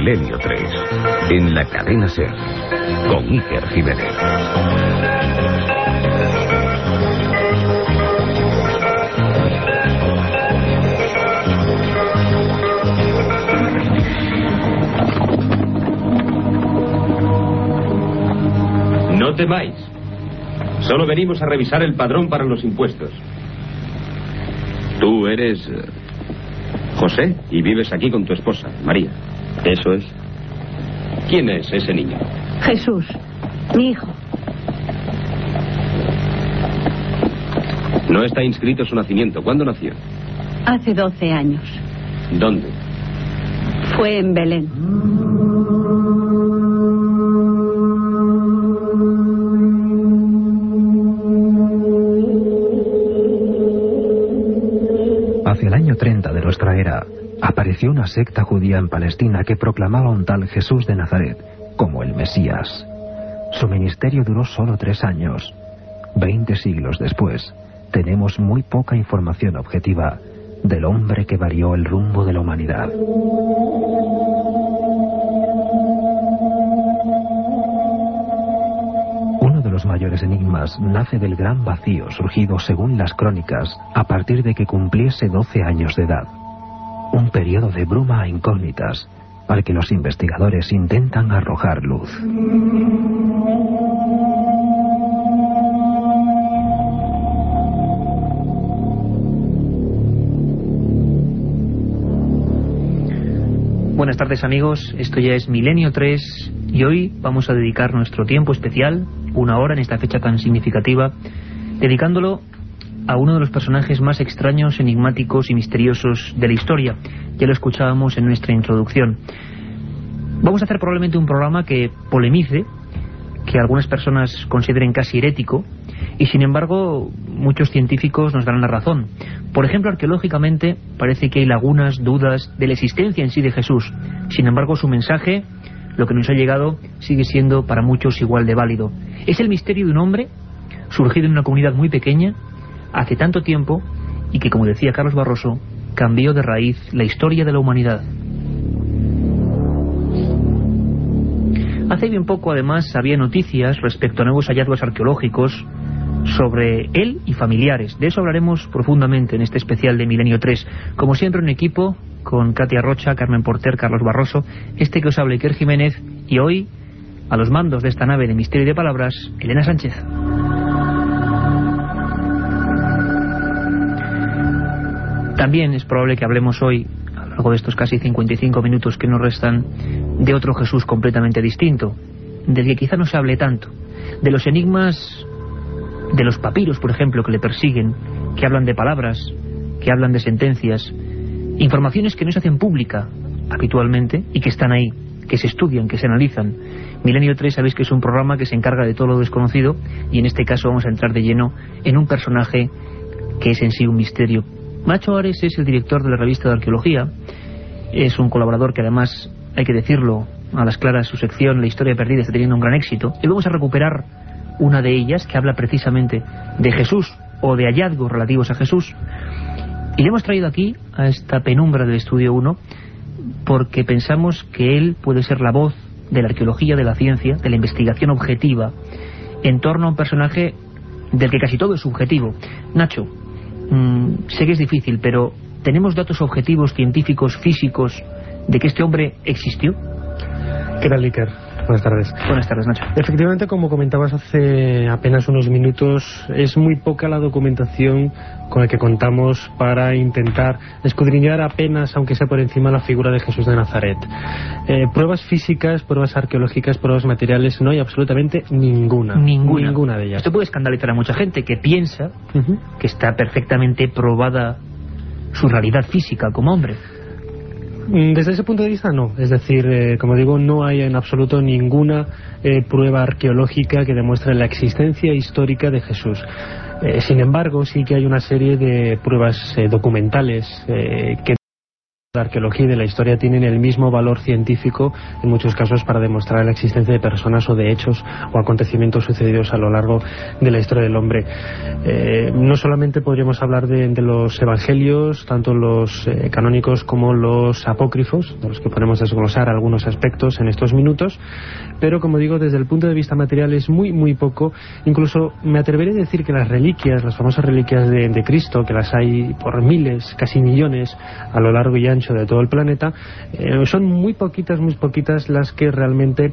Milenio 3, en la cadena Ser, con Iker Jiménez. No temáis. Solo venimos a revisar el padrón para los impuestos. Tú eres eh, José y vives aquí con tu esposa, María. Eso es. ¿Quién es ese niño? Jesús, mi hijo. No está inscrito su nacimiento. ¿Cuándo nació? Hace 12 años. ¿Dónde? Fue en Belén. Hacia el año 30 de nuestra era, apareció una secta judía en Palestina que proclamaba un tal Jesús de Nazaret como el Mesías. Su ministerio duró solo tres años. Veinte siglos después, tenemos muy poca información objetiva del hombre que varió el rumbo de la humanidad. Uno de los mayores enigmas nace del gran vacío surgido, según las crónicas, a partir de que cumpliese 12 años de edad. Un periodo de bruma a incógnitas al que los investigadores intentan arrojar luz. Buenas tardes amigos, esto ya es Milenio 3 y hoy vamos a dedicar nuestro tiempo especial, una hora en esta fecha tan significativa, dedicándolo a uno de los personajes más extraños, enigmáticos y misteriosos de la historia. Ya lo escuchábamos en nuestra introducción. Vamos a hacer probablemente un programa que polemice, que algunas personas consideren casi herético, y sin embargo muchos científicos nos darán la razón. Por ejemplo, arqueológicamente parece que hay lagunas, dudas de la existencia en sí de Jesús. Sin embargo, su mensaje, lo que nos ha llegado, sigue siendo para muchos igual de válido. Es el misterio de un hombre surgido en una comunidad muy pequeña, hace tanto tiempo, y que, como decía Carlos Barroso, cambió de raíz la historia de la humanidad. Hace bien poco, además, había noticias respecto a nuevos hallazgos arqueológicos sobre él y familiares. De eso hablaremos profundamente en este especial de Milenio 3. Como siempre, un equipo con Katia Rocha, Carmen Porter, Carlos Barroso, este que os habla Iker Jiménez, y hoy, a los mandos de esta nave de Misterio y de Palabras, Elena Sánchez. También es probable que hablemos hoy, a lo largo de estos casi 55 minutos que nos restan, de otro Jesús completamente distinto, del que quizá no se hable tanto, de los enigmas de los papiros, por ejemplo, que le persiguen, que hablan de palabras, que hablan de sentencias, informaciones que no se hacen pública habitualmente y que están ahí, que se estudian, que se analizan. Milenio 3 sabéis que es un programa que se encarga de todo lo desconocido y en este caso vamos a entrar de lleno en un personaje que es en sí un misterio. Macho Ares es el director de la revista de arqueología, es un colaborador que además, hay que decirlo, a las claras su sección La historia perdida está teniendo un gran éxito y vamos a recuperar una de ellas que habla precisamente de Jesús o de hallazgos relativos a Jesús. Y le hemos traído aquí a esta penumbra del estudio 1 porque pensamos que él puede ser la voz de la arqueología, de la ciencia, de la investigación objetiva en torno a un personaje del que casi todo es subjetivo. Nacho, mmm, sé que es difícil, pero ¿tenemos datos objetivos, científicos, físicos, de que este hombre existió? ¿Qué tal, Iker? Buenas tardes. Buenas tardes, Nacho. Efectivamente, como comentabas hace apenas unos minutos, es muy poca la documentación con la que contamos para intentar escudriñar apenas, aunque sea por encima, la figura de Jesús de Nazaret. Eh, pruebas físicas, pruebas arqueológicas, pruebas materiales, no hay absolutamente ninguna. Ninguna. Ninguna de ellas. Esto puede escandalizar a mucha gente que piensa que está perfectamente probada su realidad física como hombre. Mm, Desde ese punto de vista no, es decir, eh, como digo, no hay en absoluto ninguna eh, prueba arqueológica que demuestre la existencia histórica de Jesús. Eh, sin embargo, sí que hay una serie de pruebas eh, documentales eh, que la arqueología y de la historia tienen el mismo valor científico en muchos casos para demostrar la existencia de personas o de hechos o acontecimientos sucedidos a lo largo de la historia del hombre. Eh, no solamente podríamos hablar de, los evangelios, tanto los eh, canónicos como los apócrifos, de los que podemos desglosar algunos aspectos en estos minutos, pero como digo, desde el punto de vista material es muy, muy poco. Incluso me atreveré a decir que las reliquias, las famosas reliquias de, de Cristo, que las hay por miles, casi millones, a lo largo y ancho de todo el planeta, eh, son muy poquitas, muy poquitas las que realmente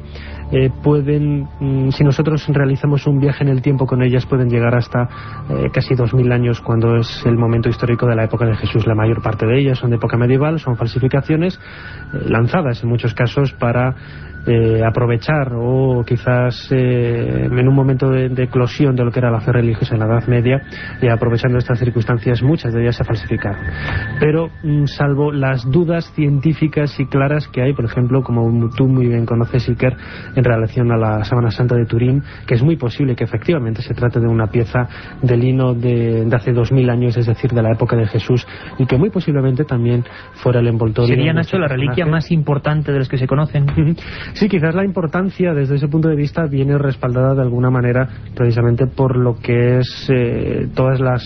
eh, pueden, mm, si nosotros realizamos un viaje en el tiempo con ellas, pueden llegar hasta eh, casi 2.000 años, cuando es el momento histórico de la época de Jesús. La mayor parte de ellas son de época medieval, son falsificaciones eh, lanzadas en muchos casos para eh, aprovechar o quizás eh, en un momento de, de eclosión de lo que era la fe religiosa en la Edad Media y aprovechando estas circunstancias muchas de ellas se falsificaron. Pero mm, salvo las dudas científicas y claras que hay, por ejemplo, como tú muy bien conoces, Iker, en relación a la Sábana Santa de Turín, que es muy posible que efectivamente se trate de una pieza de lino de, de hace dos mil años, es decir, de la época de Jesús, y que muy posiblemente también fuera el envoltorio. Sería, de Nacho, este la reliquia más importante de las que se conocen. Sí, quizás la importancia desde ese punto de vista viene respaldada de alguna manera precisamente por lo que es eh, todas las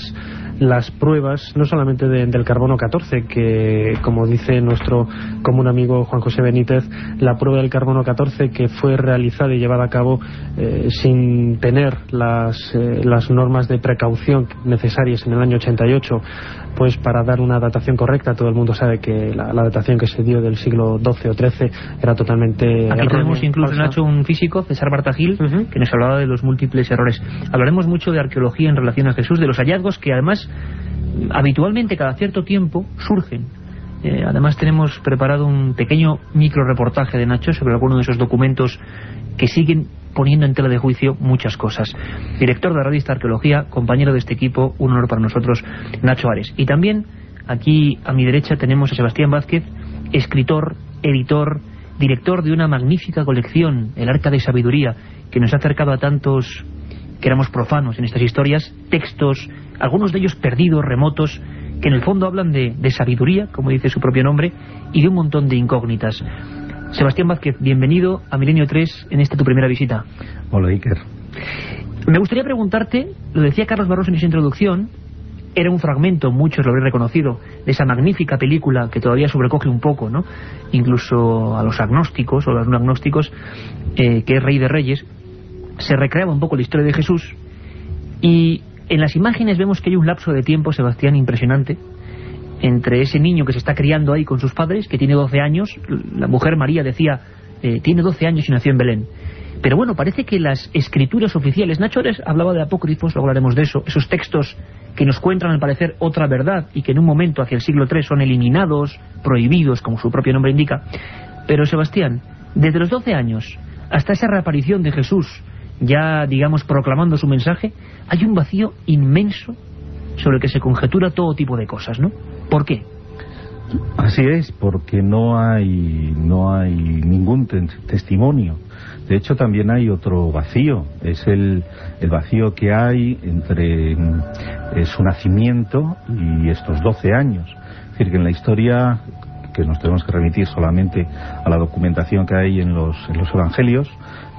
las pruebas, no solamente de- del carbono 14, que como dice nuestro común amigo Juan José Benítez, la prueba del carbono 14 que fue realizada y llevada a cabo eh, sin tener las, eh, las normas de precaución necesarias en el año 88, pues para dar una datación correcta, todo el mundo sabe que la, la datación que se dio del siglo XII o XIII era totalmente Aquí errónea, tenemos incluso, falsa. Nacho, un físico, César Bartagil, Ujú. que nos hablaba de los múltiples errores. Hablaremos mucho de arqueología en relación a Jesús, de los hallazgos que además habitualmente cada cierto tiempo surgen. Eh, además tenemos preparado un pequeño micro reportaje de Nacho sobre alguno de esos documentos que siguen poniendo en tela de juicio muchas cosas. Director de la revista Arqueología, compañero de este equipo, un honor para nosotros, Nacho Ares. Y también aquí a mi derecha tenemos a Sebastián Vázquez, escritor, editor, director de una magnífica colección, El Arca de Sabiduría, que nos ha acercado a tantos que éramos profanos en estas historias, textos, algunos de ellos perdidos, remotos, que en el fondo hablan de, de sabiduría, como dice su propio nombre, y de un montón de incógnitas. Sebastián Vázquez, bienvenido a Milenio 3 en esta tu primera visita. Hola, Iker. Me gustaría preguntarte, lo decía Carlos Barroso en su introducción, era un fragmento, muchos lo habréis reconocido, de esa magnífica película que todavía sobrecoge un poco, ¿no? Incluso a los agnósticos o a los no agnósticos, eh, que es Rey de Reyes, se recreaba un poco la historia de Jesús y en las imágenes vemos que hay un lapso de tiempo, Sebastián, impresionante, entre ese niño que se está criando ahí con sus padres, que tiene 12 años, la mujer María decía, eh, tiene 12 años y nació en Belén. Pero bueno, parece que las escrituras oficiales, Nacho hablaba de apócrifos, luego hablaremos de eso, esos textos que nos cuentan al parecer otra verdad y que en un momento hacia el siglo III son eliminados, prohibidos, como su propio nombre indica. Pero Sebastián, desde los 12 años hasta esa reaparición de Jesús, ya digamos proclamando su mensaje, hay un vacío inmenso sobre el que se conjetura todo tipo de cosas, ¿no? ¿Por qué? Así es, porque no hay, no hay ningún te- testimonio. De hecho, también hay otro vacío. Es el, el vacío que hay entre eh, su nacimiento y estos 12 años. Es decir, que en la historia, que nos tenemos que remitir solamente a la documentación que hay en los, en los evangelios,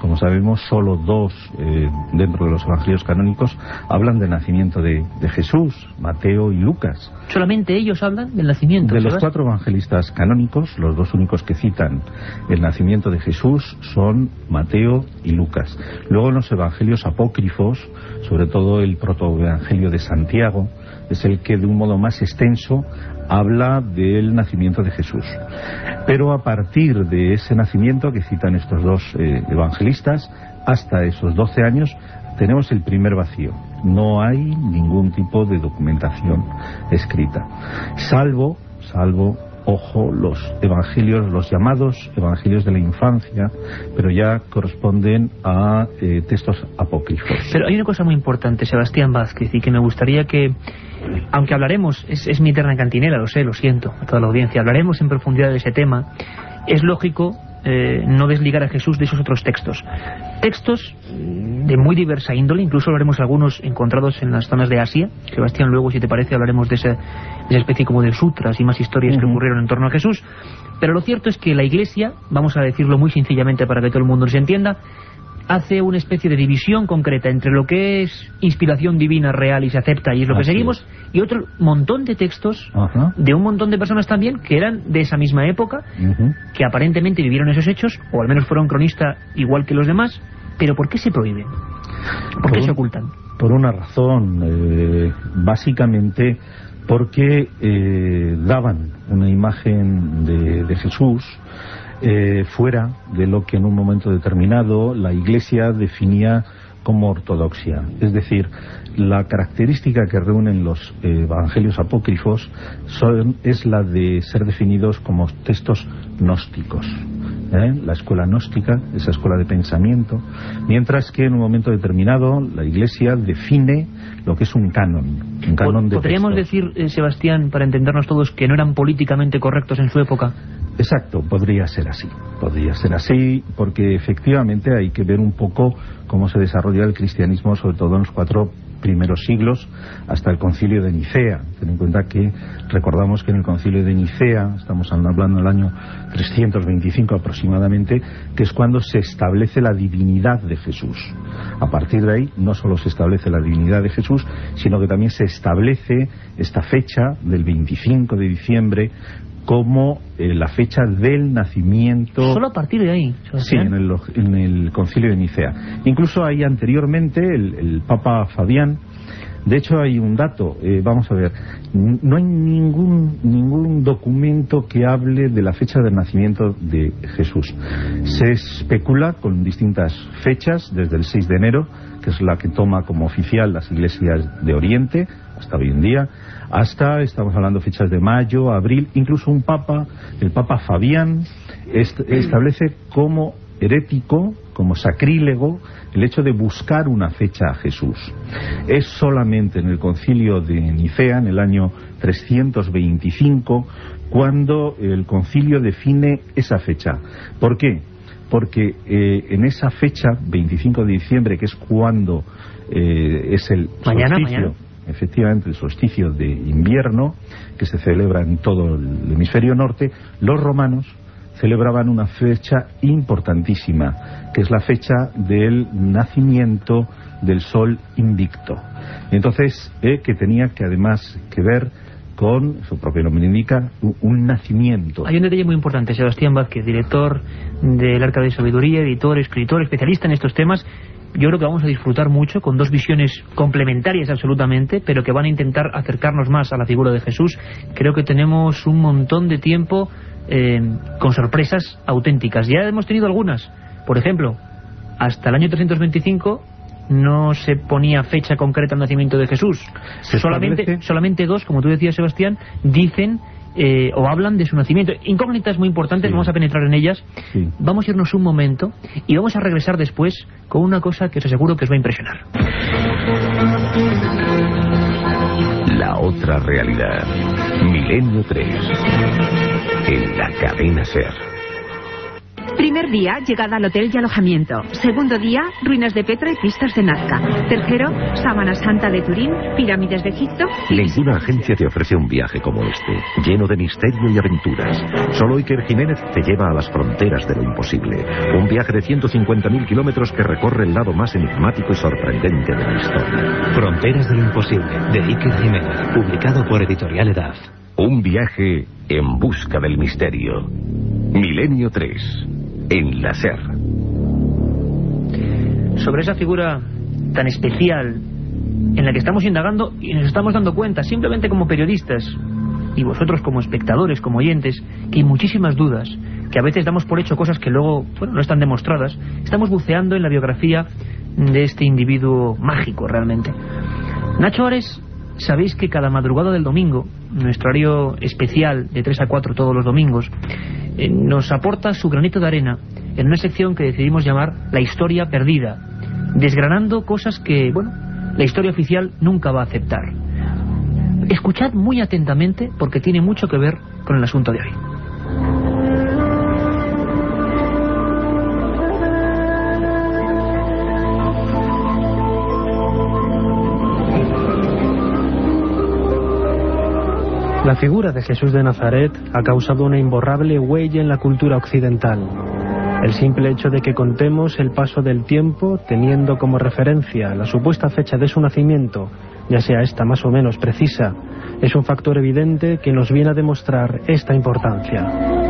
como sabemos, solo dos eh, dentro de los evangelios canónicos hablan del nacimiento de, de Jesús, Mateo y Lucas. Solamente ellos hablan del nacimiento. De los Sebas. cuatro evangelistas canónicos, los dos únicos que citan el nacimiento de Jesús son Mateo y Lucas. Luego en los evangelios apócrifos, sobre todo el protoevangelio de Santiago, es el que de un modo más extenso habla del nacimiento de Jesús. Pero a partir de ese nacimiento que citan estos dos eh, evangelistas, hasta esos 12 años, tenemos el primer vacío. No hay ningún tipo de documentación escrita, salvo, salvo ojo, los evangelios, los llamados evangelios de la infancia, pero ya corresponden a eh, textos apócrifos. Pero hay una cosa muy importante, Sebastián Vázquez, y que me gustaría que, aunque hablaremos, es, es mi eterna cantinela, lo sé, lo siento, a toda la audiencia, hablaremos en profundidad de ese tema, es lógico eh, no desligar a Jesús de esos otros textos. Textos de muy diversa índole, incluso hablaremos algunos encontrados en las zonas de Asia. Sebastián, luego, si te parece, hablaremos de esa, de esa especie como de sutras y más historias que ocurrieron en torno a Jesús. Pero lo cierto es que la Iglesia, vamos a decirlo muy sencillamente para que todo el mundo se entienda, hace una especie de división concreta entre lo que es inspiración divina real y se acepta y es lo que seguimos, y otro montón de textos Ajá. de un montón de personas también que eran de esa misma época, que aparentemente vivieron esos hechos, o al menos fueron cronistas igual que los demás, pero ¿por qué se prohíben? ¿Por qué se ocultan? Por una razón, eh, básicamente porque eh, daban una imagen de, de Jesús eh, fuera de lo que en un momento determinado la Iglesia definía como ortodoxia. Es decir, la característica que reúnen los eh, evangelios apócrifos son- es la de ser definidos como textos gnósticos. ¿eh? La escuela gnóstica, esa escuela de pensamiento, mientras que en un momento determinado la Iglesia define lo que es un canon, un canon de ¿Podríamos textos. decir, eh, Sebastián, para entendernos todos, que no eran políticamente correctos en su época? Exacto, podría ser así. Podría ser así porque efectivamente hay que ver un poco cómo se desarrolla el cristianismo, sobre todo en los cuatro primeros siglos, hasta el concilio de Nicea. Ten en cuenta que recordamos que en el concilio de Nicea, estamos hablando del año 325 aproximadamente, que es cuando se establece la divinidad de Jesús. A partir de ahí no solo se establece la divinidad de Jesús, sino que también se establece esta fecha del 25 de diciembre como eh, la fecha del nacimiento Solo a partir de ahí, Sí, en el, en el concilio de Nicea. Incluso ahí anteriormente el, el Papa Fabián, de hecho hay un dato, eh, vamos a ver, no hay ningún, ningún documento que hable de la fecha del nacimiento de Jesús. Se especula con distintas fechas, desde el 6 de enero, que es la que toma como oficial las iglesias de Oriente, hasta hoy en día, hasta, estamos hablando fechas de mayo, abril, incluso un papa, el papa Fabián, est- establece como herético, como sacrílego, el hecho de buscar una fecha a Jesús. Es solamente en el concilio de Nicea, en el año 325, cuando el concilio define esa fecha. ¿Por qué? Porque eh, en esa fecha, 25 de diciembre, que es cuando eh, es el mañana. Efectivamente el solsticio de invierno, que se celebra en todo el hemisferio norte, los romanos celebraban una fecha importantísima, que es la fecha del nacimiento del sol invicto. Entonces, eh, que tenía que además que ver con, su propio nombre indica, un, nacimiento. Hay un detalle muy importante, Sebastián Vázquez, director del Arca de Sabiduría, editor, escritor, especialista en estos temas. Yo creo que vamos a disfrutar mucho con dos visiones complementarias absolutamente, pero que van a intentar acercarnos más a la figura de Jesús. Creo que tenemos un montón de tiempo eh, con sorpresas auténticas. Ya hemos tenido algunas. Por ejemplo, hasta el año 325 no se ponía fecha concreta al nacimiento de Jesús. Se Solamente, solamente dos, como tú decías, Sebastián, dicen eh, o hablan de su nacimiento. Incógnitas muy importantes, Sí. vamos a penetrar en ellas. Sí. Vamos a irnos un momento y vamos a regresar después con una cosa que os aseguro que os va a impresionar. La otra realidad. Milenio 3. En la cadena Ser. Primer día, llegada al hotel y alojamiento. Segundo día, ruinas de Petra y pistas de Nazca. Tercero, Sábana Santa de Turín, pirámides de Egipto. Ninguna agencia te ofrece un viaje como este, lleno de misterio y aventuras. Solo Iker Jiménez te lleva a las fronteras de lo imposible. Un viaje de 150.000 kilómetros que recorre el lado más enigmático y sorprendente de la historia. Fronteras del Imposible, de Iker Jiménez, publicado por Editorial Edad. Un viaje en busca del misterio. Milenio 3. En la SER. Sobre esa figura tan especial en la que estamos indagando y nos estamos dando cuenta, simplemente como periodistas, y vosotros como espectadores, como oyentes, que hay muchísimas dudas, que a veces damos por hecho cosas que luego bueno, no están demostradas, estamos buceando en la biografía de este individuo mágico realmente. Nacho Ares, sabéis que cada madrugada del domingo, nuestro horario especial de 3 a 4 todos los domingos, eh, nos aporta su granito de arena en una sección que decidimos llamar La historia perdida, desgranando cosas que, bueno, la historia oficial nunca va a aceptar. Escuchad muy atentamente porque tiene mucho que ver con el asunto de hoy. La figura de Jesús de Nazaret ha causado una imborrable huella en la cultura occidental. El simple hecho de que contemos el paso del tiempo teniendo como referencia la supuesta fecha de su nacimiento, ya sea esta más o menos precisa, es un factor evidente que nos viene a demostrar esta importancia.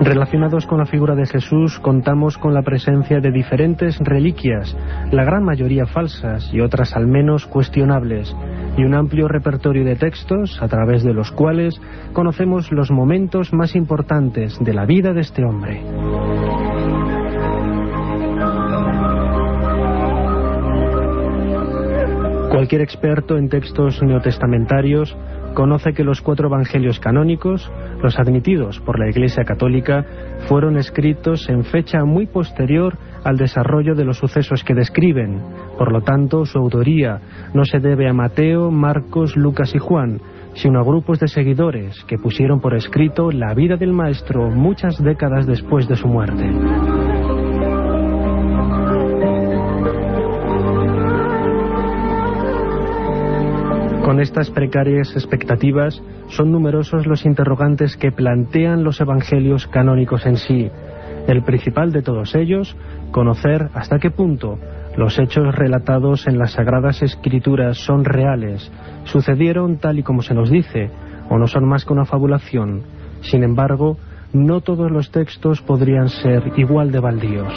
Relacionados con la figura de Jesús contamos con la presencia de diferentes reliquias, la gran mayoría falsas y otras al menos cuestionables, y un amplio repertorio de textos a través de los cuales conocemos los momentos más importantes de la vida de este hombre. Cualquier experto en textos neotestamentarios conoce que los cuatro evangelios canónicos, los admitidos por la Iglesia Católica, fueron escritos en fecha muy posterior al desarrollo de los sucesos que describen. Por lo tanto, su autoría no se debe a Mateo, Marcos, Lucas y Juan, sino a grupos de seguidores que pusieron por escrito la vida del Maestro muchas décadas después de su muerte. Con estas precarias expectativas son numerosos los interrogantes que plantean los evangelios canónicos en sí. El principal de todos ellos, conocer hasta qué punto los hechos relatados en las Sagradas Escrituras son reales, sucedieron tal y como se nos dice, o no son más que una fabulación. Sin embargo, no todos los textos podrían ser igual de baldíos.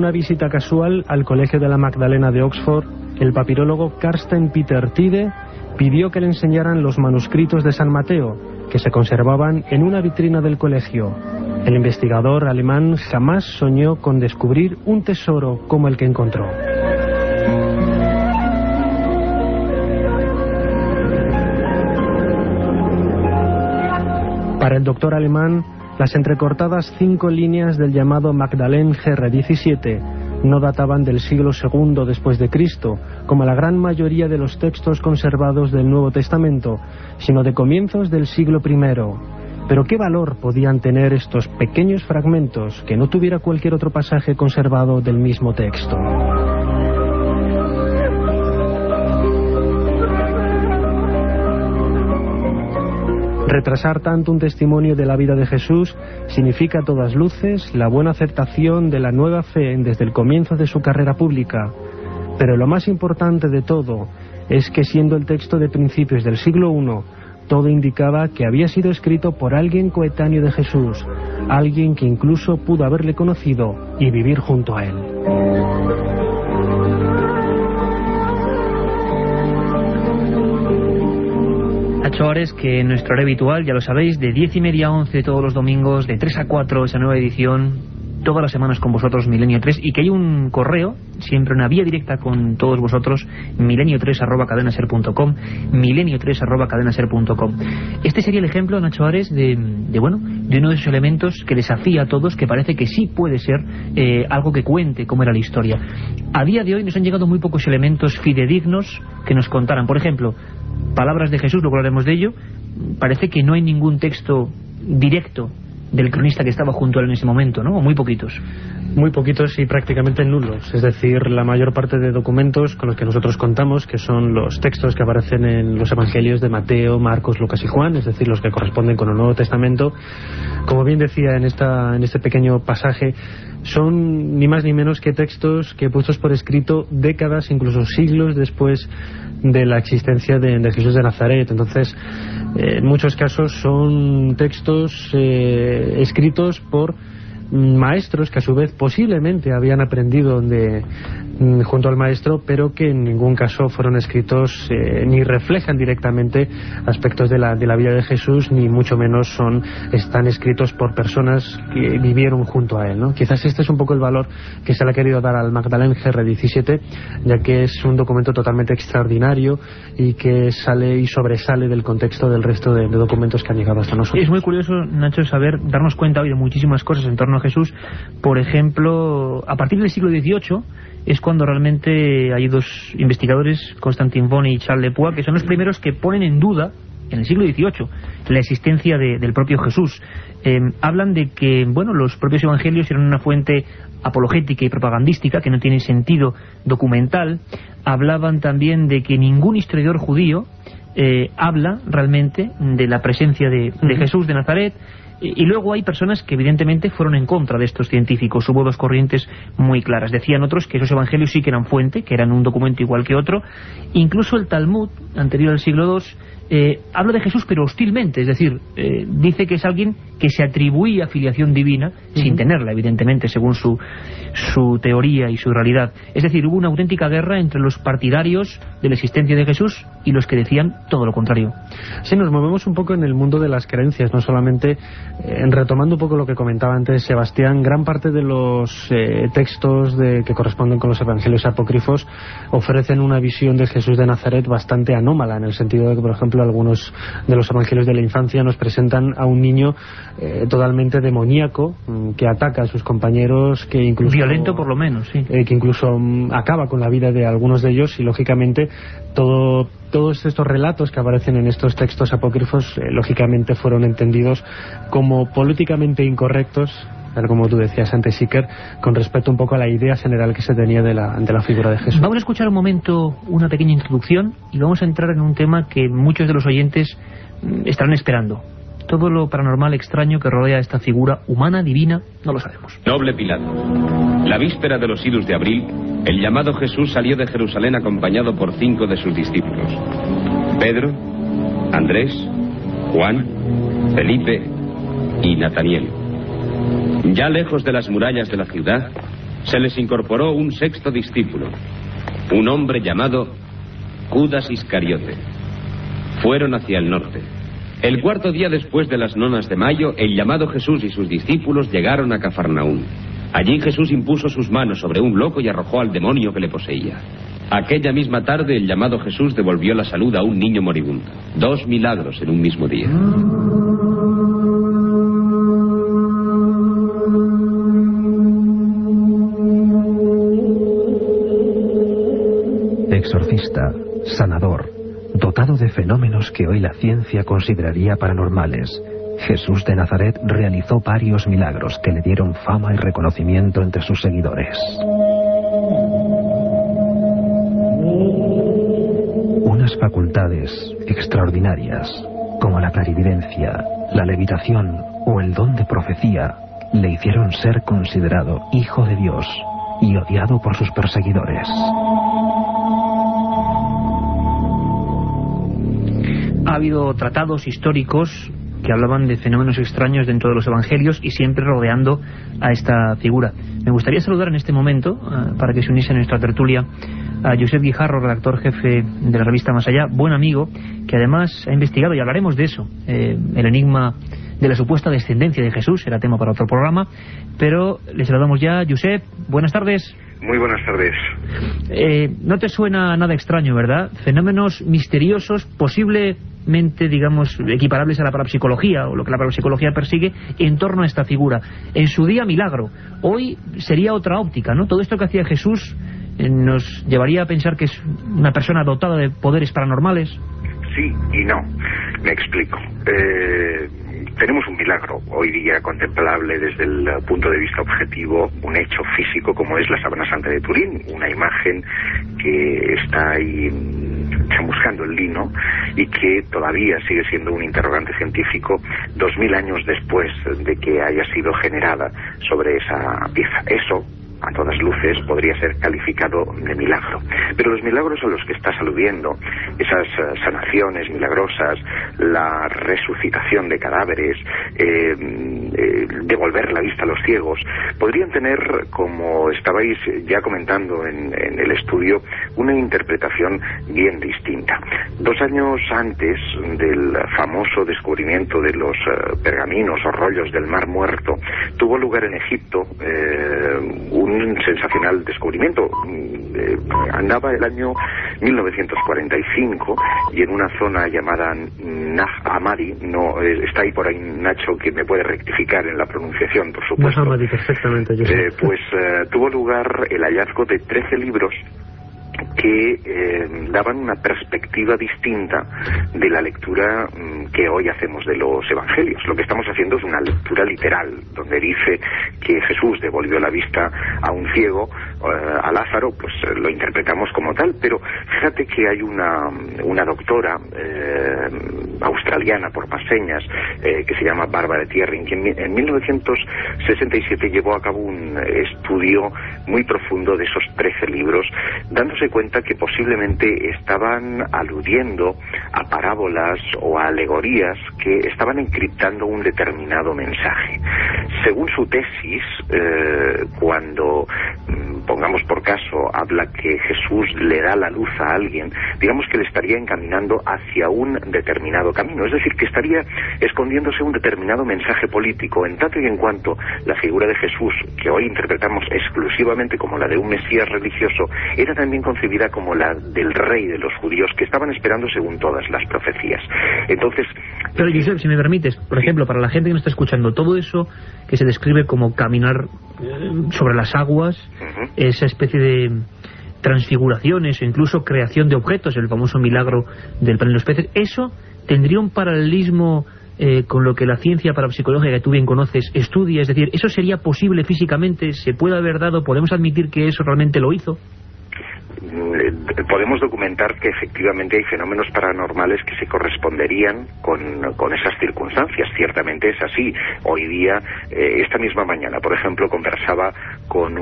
Una visita casual al Colegio de la Magdalena de Oxford, el papirólogo Karsten Peter Tide pidió que le enseñaran los manuscritos de San Mateo, que se conservaban en una vitrina del colegio. El investigador alemán jamás soñó con descubrir un tesoro como el que encontró. Para el doctor alemán, las entrecortadas cinco líneas del llamado Magdalene GR17 no databan del siglo II después de Cristo, como la gran mayoría de los textos conservados del Nuevo Testamento, sino de comienzos del siglo I. Pero ¿qué valor podían tener estos pequeños fragmentos que no tuviera cualquier otro pasaje conservado del mismo texto? Retrasar tanto un testimonio de la vida de Jesús significa a todas luces la buena aceptación de la nueva fe desde el comienzo de su carrera pública. Pero lo más importante de todo es que siendo el texto de principios del siglo I, todo indicaba que había sido escrito por alguien coetáneo de Jesús, alguien que incluso pudo haberle conocido y vivir junto a él. Nacho que en nuestro hora habitual, ya lo sabéis, de 10 y media a 11 todos los domingos, de 3 a 4 esa nueva edición, todas las semanas con vosotros, Milenio 3, y que hay un correo, siempre una vía directa con todos vosotros, milenio3 arroba cadenaser.com, milenio3 arroba cadenaser.com. Este sería el ejemplo, Nacho Ares, de, de, bueno, de uno de esos elementos que desafía a todos, que parece que sí puede ser eh, algo que cuente cómo era la historia. A día de hoy nos han llegado muy pocos elementos fidedignos que nos contaran. Por ejemplo, palabras de Jesús, luego hablaremos de ello, parece que no hay ningún texto directo del cronista que estaba junto a él en ese momento, ¿no? Muy poquitos. Muy poquitos y prácticamente nulos. Es decir, la mayor parte de documentos con los que nosotros contamos, que son los textos que aparecen en los evangelios de Mateo, Marcos, Lucas y Juan, es decir, los que corresponden con el Nuevo Testamento, como bien decía en, esta, en este pequeño pasaje, son ni más ni menos que textos que puestos por escrito décadas, incluso siglos después de la existencia de, Jesús de Nazaret. Entonces, eh, en muchos casos son textos eh, escritos por maestros que a su vez posiblemente habían aprendido de, mm, junto al maestro, pero que en ningún caso fueron escritos eh, ni reflejan directamente aspectos de la, de la vida de Jesús, ni mucho menos son están escritos por personas que vivieron junto a él. ¿no? Quizás este es un poco el valor que se le ha querido dar al Magdalene GR17, ya que es un documento totalmente extraordinario y que sale y sobresale del contexto del resto de, documentos que han llegado hasta nosotros. Es muy curioso, Nacho, saber, darnos cuenta hoy de muchísimas cosas en torno a Jesús. Por ejemplo, a partir del siglo XVIII es cuando realmente hay dos investigadores, Constantin Von y Charles Lepoix, que son los primeros que ponen en duda, en el siglo XVIII, la existencia del propio Jesús. Em, hablan de que bueno los propios evangelios eran una fuente apologética y propagandística que no tiene sentido documental. Hablaban también de que ningún historiador judío eh, habla realmente de la presencia de, Jesús de Nazaret y, luego hay personas que evidentemente fueron en contra de estos científicos, hubo dos corrientes muy claras. Decían otros que esos evangelios sí que eran fuente, que eran un documento igual que otro. Incluso el Talmud, anterior al siglo II, eh, habla de Jesús pero hostilmente, es decir, eh, dice que es alguien que se atribuía filiación divina, sin tenerla, evidentemente, según su, su teoría y su realidad. Es decir, hubo una auténtica guerra entre los partidarios de la existencia de Jesús y los que decían todo lo contrario. Sí, nos movemos un poco en el mundo de las creencias, no solamente, en retomando un poco lo que comentaba antes Sebastián, gran parte de los textos de, que corresponden con los evangelios apócrifos ofrecen una visión de Jesús de Nazaret bastante anómala, en el sentido de que, por ejemplo, algunos de los evangelios de la infancia nos presentan a un niño eh, totalmente demoníaco mm, que ataca a sus compañeros, que incluso... Violento por lo menos, sí. Eh, que incluso mm, acaba con la vida de algunos de ellos y lógicamente todo, todos estos relatos que aparecen en estos textos apócrifos eh, lógicamente fueron entendidos como políticamente incorrectos tal como tú decías antes, Iker, con respecto un poco a la idea general que se tenía de la, de la figura de Jesús. Vamos a escuchar un momento una pequeña introducción y vamos a entrar en un tema que muchos de los oyentes mm, estarán esperando. Todo lo paranormal extraño que rodea a esta figura humana, divina, no lo sabemos. Noble Pilato. La víspera de los idus de abril, el llamado Jesús salió de Jerusalén acompañado por cinco de sus discípulos. Pedro, Andrés, Juan, Felipe y Nataniel. Ya lejos de las murallas de la ciudad, se les incorporó un sexto discípulo, un hombre llamado Judas Iscariote. Fueron hacia el norte. El cuarto día después de las nonas de mayo, el llamado Jesús y sus discípulos llegaron a Cafarnaún. Allí Jesús impuso sus manos sobre un loco y arrojó al demonio que le poseía. Aquella misma tarde el llamado Jesús devolvió la salud a un niño moribundo. Dos milagros en un mismo día. exorcista, sanador, dotado de fenómenos que hoy la ciencia consideraría paranormales, Jesús de Nazaret realizó varios milagros que le dieron fama y reconocimiento entre sus seguidores. Unas facultades extraordinarias, como la clarividencia, la levitación o el don de profecía, le hicieron ser considerado hijo de Dios y odiado por sus perseguidores. Habido tratados históricos que hablaban de fenómenos extraños dentro de los evangelios y siempre rodeando a esta figura. Me gustaría saludar en este momento, eh, para que se uniese a nuestra tertulia, a Josep Guijarro, redactor jefe de la revista Más Allá, buen amigo, que además ha investigado, y hablaremos de eso, eh, el enigma de la supuesta descendencia de Jesús, será tema para otro programa, pero le saludamos ya. Josep, buenas tardes. Muy buenas tardes. Eh, no te suena nada extraño, ¿verdad? Fenómenos misteriosos, posiblemente, digamos, equiparables a la parapsicología o lo que la parapsicología persigue en torno a esta figura. En su día, milagro. Hoy sería otra óptica, ¿no? Todo esto que hacía Jesús eh, nos llevaría a pensar que es una persona dotada de poderes paranormales. Sí y no. Me explico. Eh, tenemos un milagro, hoy día contemplable desde el punto de vista objetivo, un hecho físico como es la Sabana Santa de Turín, una imagen que está ahí buscando el lino y que todavía sigue siendo un interrogante científico dos mil años después de que haya sido generada sobre esa pieza. Eso a todas luces podría ser calificado de milagro. Pero los milagros a los que estás aludiendo, esas eh, sanaciones milagrosas, la resucitación de cadáveres, eh, eh, devolver la vista a los ciegos, podrían tener, como estabais ya comentando en, el estudio, una interpretación bien distinta. Dos años antes del famoso descubrimiento de los pergaminos o rollos del Mar Muerto, tuvo lugar en Egipto un un sensacional descubrimiento. Mm, eh, andaba el año 1945 y en una zona llamada Nah Amadi, no, eh, está ahí por ahí Nacho que me puede rectificar en la pronunciación, por supuesto. Nah perfectamente. Eh, pues tuvo lugar el hallazgo de 13 libros que eh, daban una perspectiva distinta de la lectura mm, que hoy hacemos de los evangelios. Lo que estamos haciendo es una lectura literal, donde dice que Jesús devolvió la vista a un ciego, eh, a Lázaro, pues eh, lo interpretamos como tal, pero fíjate que hay una, una doctora australiana por más señas, que se llama Bárbara Tierring, que en 1967 llevó a cabo un estudio muy profundo de esos 13 libros, dándose cuenta que posiblemente estaban aludiendo a parábolas o a alegorías que estaban encriptando un determinado mensaje. Según su tesis, eh, cuando, mm, pongamos por caso, habla que Jesús le da la luz a alguien, digamos que le estaría encaminando hacia un determinado camino, es decir, que estaría escondiéndose un determinado mensaje político, en tanto y en cuanto la figura de Jesús, que hoy interpretamos exclusivamente como la de un Mesías religioso, era también concebida como la del rey de los judíos que estaban esperando según todas las profecías. Entonces... Pero Josep, si me permites, por ejemplo, para la gente que me está escuchando, todo eso que se describe como caminar eh, sobre las aguas, esa especie de transfiguraciones o incluso creación de objetos, el famoso milagro del pan de los peces, ¿eso tendría un paralelismo eh, con lo que la ciencia parapsicológica que tú bien conoces estudia? Es decir, ¿eso sería posible físicamente? ¿Se puede haber dado? ¿Podemos admitir que eso realmente lo hizo? Eh, podemos documentar que efectivamente hay fenómenos paranormales que se corresponderían con, esas circunstancias. Ciertamente es así. Hoy día, eh, esta misma mañana, por ejemplo, conversaba con,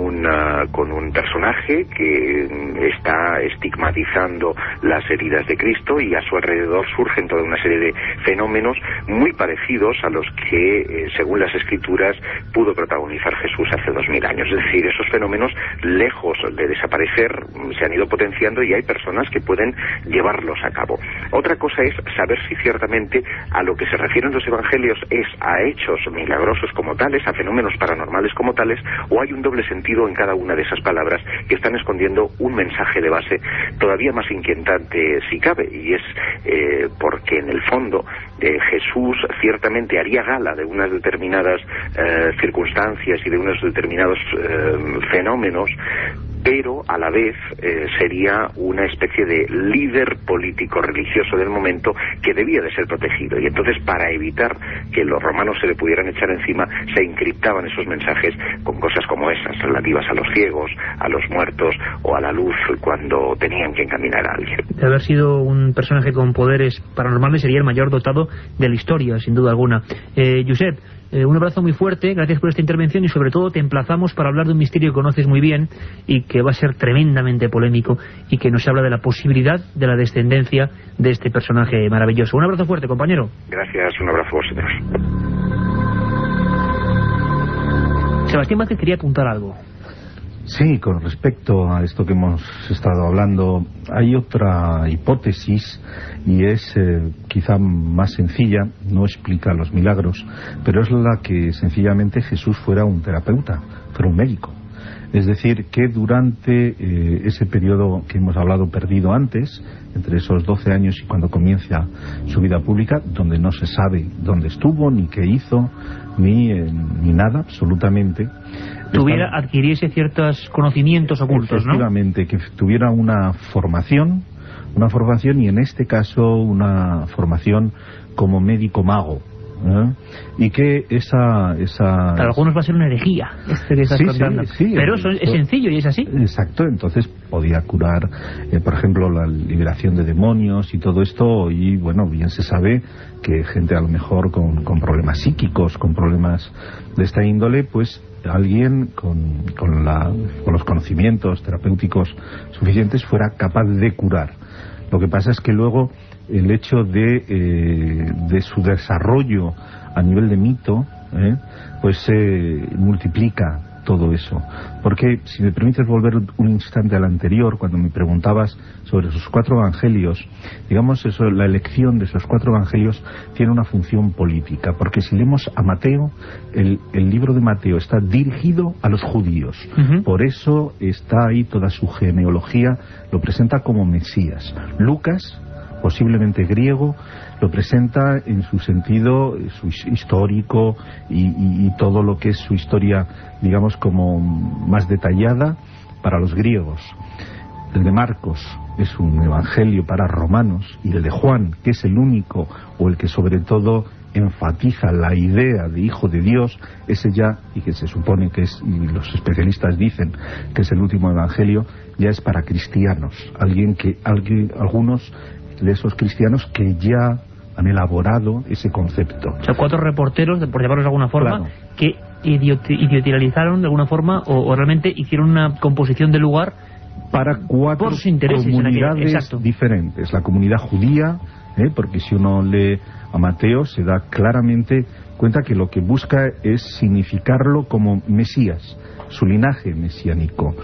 con un personaje que mm, está estigmatizando las heridas de Cristo y a su alrededor surgen toda una serie de fenómenos muy parecidos a los que, eh, según las escrituras, pudo protagonizar Jesús hace dos mil años. Es decir, esos fenómenos, lejos de desaparecer, han ido potenciando y hay personas que pueden llevarlos a cabo. Otra cosa es saber si ciertamente a lo que se refieren los evangelios es a hechos milagrosos como tales, a fenómenos paranormales como tales, o hay un doble sentido en cada una de esas palabras que están escondiendo un mensaje de base todavía más inquietante si cabe, y es eh, porque en el fondo eh, Jesús ciertamente haría gala de unas determinadas eh, circunstancias y de unos determinados fenómenos, pero a la vez eh, sería una especie de líder político religioso del momento que debía de ser protegido. Y entonces, para evitar que los romanos se le pudieran echar encima, se encriptaban esos mensajes con cosas como esas, relativas a los ciegos, a los muertos o a la luz cuando tenían que encaminar a alguien. De haber sido un personaje con poderes paranormales, sería el mayor dotado de la historia, sin duda alguna. Eh, eh, un abrazo muy fuerte, gracias por esta intervención y sobre todo te emplazamos para hablar de un misterio que conoces muy bien y que va a ser tremendamente polémico y que nos habla de la posibilidad de la descendencia de este personaje maravilloso. Un abrazo fuerte, compañero. Gracias, un abrazo a vosotros. Sebastián Vázquez quería apuntar algo. Sí, con respecto a esto que hemos estado hablando, hay otra hipótesis y es eh, quizá más sencilla, no explica los milagros, pero es la que sencillamente Jesús fuera un terapeuta, fuera un médico. Es decir, que durante eh, ese periodo que hemos hablado perdido antes, entre esos 12 años y cuando comienza su vida pública, donde no se sabe dónde estuvo, ni qué hizo, ni, eh, ni nada, absolutamente, tuviera, adquiriese ciertos conocimientos ocultos, Efectivamente, que tuviera una formación, una formación y en este caso una formación como médico mago, ¿eh? y que esa... esa... Para algunos va a ser una herejía este que estás Sí, contando. sí, sí, Pero eso es sencillo y es así. Exacto, entonces podía curar, eh, por ejemplo, la liberación de demonios y todo esto, y bueno, bien se sabe que gente a lo mejor con, con problemas psíquicos, con problemas de esta índole, pues alguien con, con, la- con los conocimientos terapéuticos suficientes fuera capaz de curar. Lo que pasa es que luego el hecho de, eh, de su desarrollo a nivel de mito, ¿eh? pues se multiplica todo eso. Porque, si me permites volver un instante al anterior, cuando me preguntabas sobre esos cuatro evangelios, digamos, eso, la elección de esos cuatro evangelios tiene una función política. Porque si leemos a Mateo, el, el libro de Mateo está dirigido a los judíos. Por eso está ahí toda su genealogía, lo presenta como Mesías. Lucas, posiblemente griego, lo presenta en su sentido eh, su his- histórico y todo lo que es su historia, digamos, como más detallada para los griegos. El de Marcos es un evangelio para romanos y el de Juan, que es el único o el que sobre todo enfatiza la idea de hijo de Dios, ese ya, y que se supone que es, y los especialistas dicen que es el último evangelio, ya es para cristianos, alguien que, alguien, algunos de esos cristianos que ya han elaborado ese concepto. O sea, cuatro reporteros, de- por llamarlos de alguna forma, Claro. que idioti- idiotizaron de alguna forma o, o realmente hicieron una composición del lugar para cuatro comunidades diferentes. La comunidad judía, ¿eh? porque si uno lee a Mateo se da claramente cuenta que lo que busca es significarlo como Mesías, su linaje mesiánico.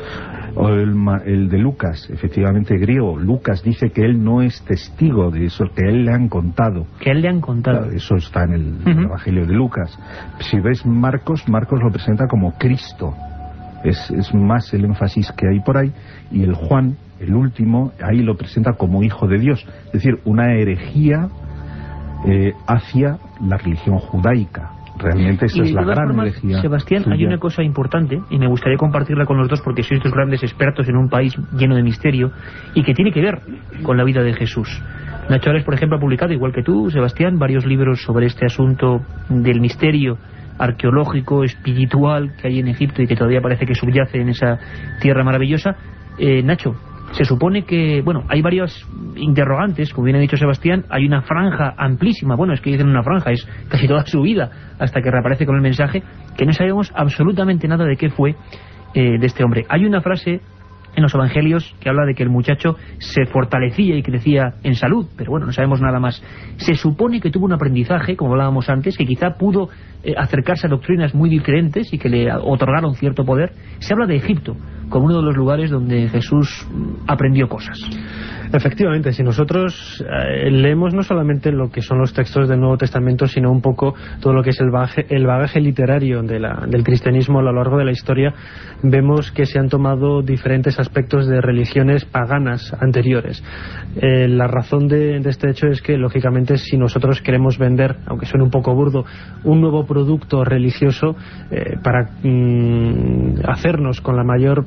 O el, el de Lucas, efectivamente griego, Lucas dice que él no es testigo de eso, que a él le han contado. que él le han contado. Eso está en el Evangelio de Lucas. Si ves Marcos, Marcos lo presenta como Cristo. Es, es más el énfasis que hay por ahí. Y el Juan, el último, ahí lo presenta como hijo de Dios. Es decir, una herejía eh, hacia la religión judaica. Realmente esa Y es la gran formas, herejía. Sebastián, hay una cosa importante y me gustaría compartirla con los dos porque sois dos grandes expertos en un país lleno de misterio y que tiene que ver con la vida de Jesús. Nacho Ares, por ejemplo, ha publicado, igual que tú, Sebastián, varios libros sobre este asunto del misterio arqueológico, espiritual que hay en Egipto y que todavía parece que subyace en esa tierra maravillosa. Eh, Nacho, se supone que, bueno, hay varios interrogantes, como bien ha dicho Sebastián, hay una franja amplísima, bueno, es que dicen una franja, es casi toda su vida, hasta que reaparece con el mensaje, que no sabemos absolutamente nada de qué fue eh, de este hombre. Hay una frase en los evangelios que habla de que el muchacho se fortalecía y crecía en salud, pero bueno, no sabemos nada más. Se supone que tuvo un aprendizaje, como hablábamos antes, que quizá pudo eh, acercarse a doctrinas muy diferentes y que le otorgaron cierto poder. Se habla de Egipto como uno de los lugares donde Jesús mm, aprendió cosas. Efectivamente, si nosotros eh, leemos no solamente lo que son los textos del Nuevo Testamento, sino un poco todo lo que es el bagaje, el bagaje literario del cristianismo a lo largo de la historia, vemos que se han tomado diferentes aspectos de religiones paganas anteriores. Eh, la razón de, este hecho es que, lógicamente, si nosotros queremos vender, aunque suene un poco burdo, un nuevo producto religioso eh, para mm, hacernos con la mayor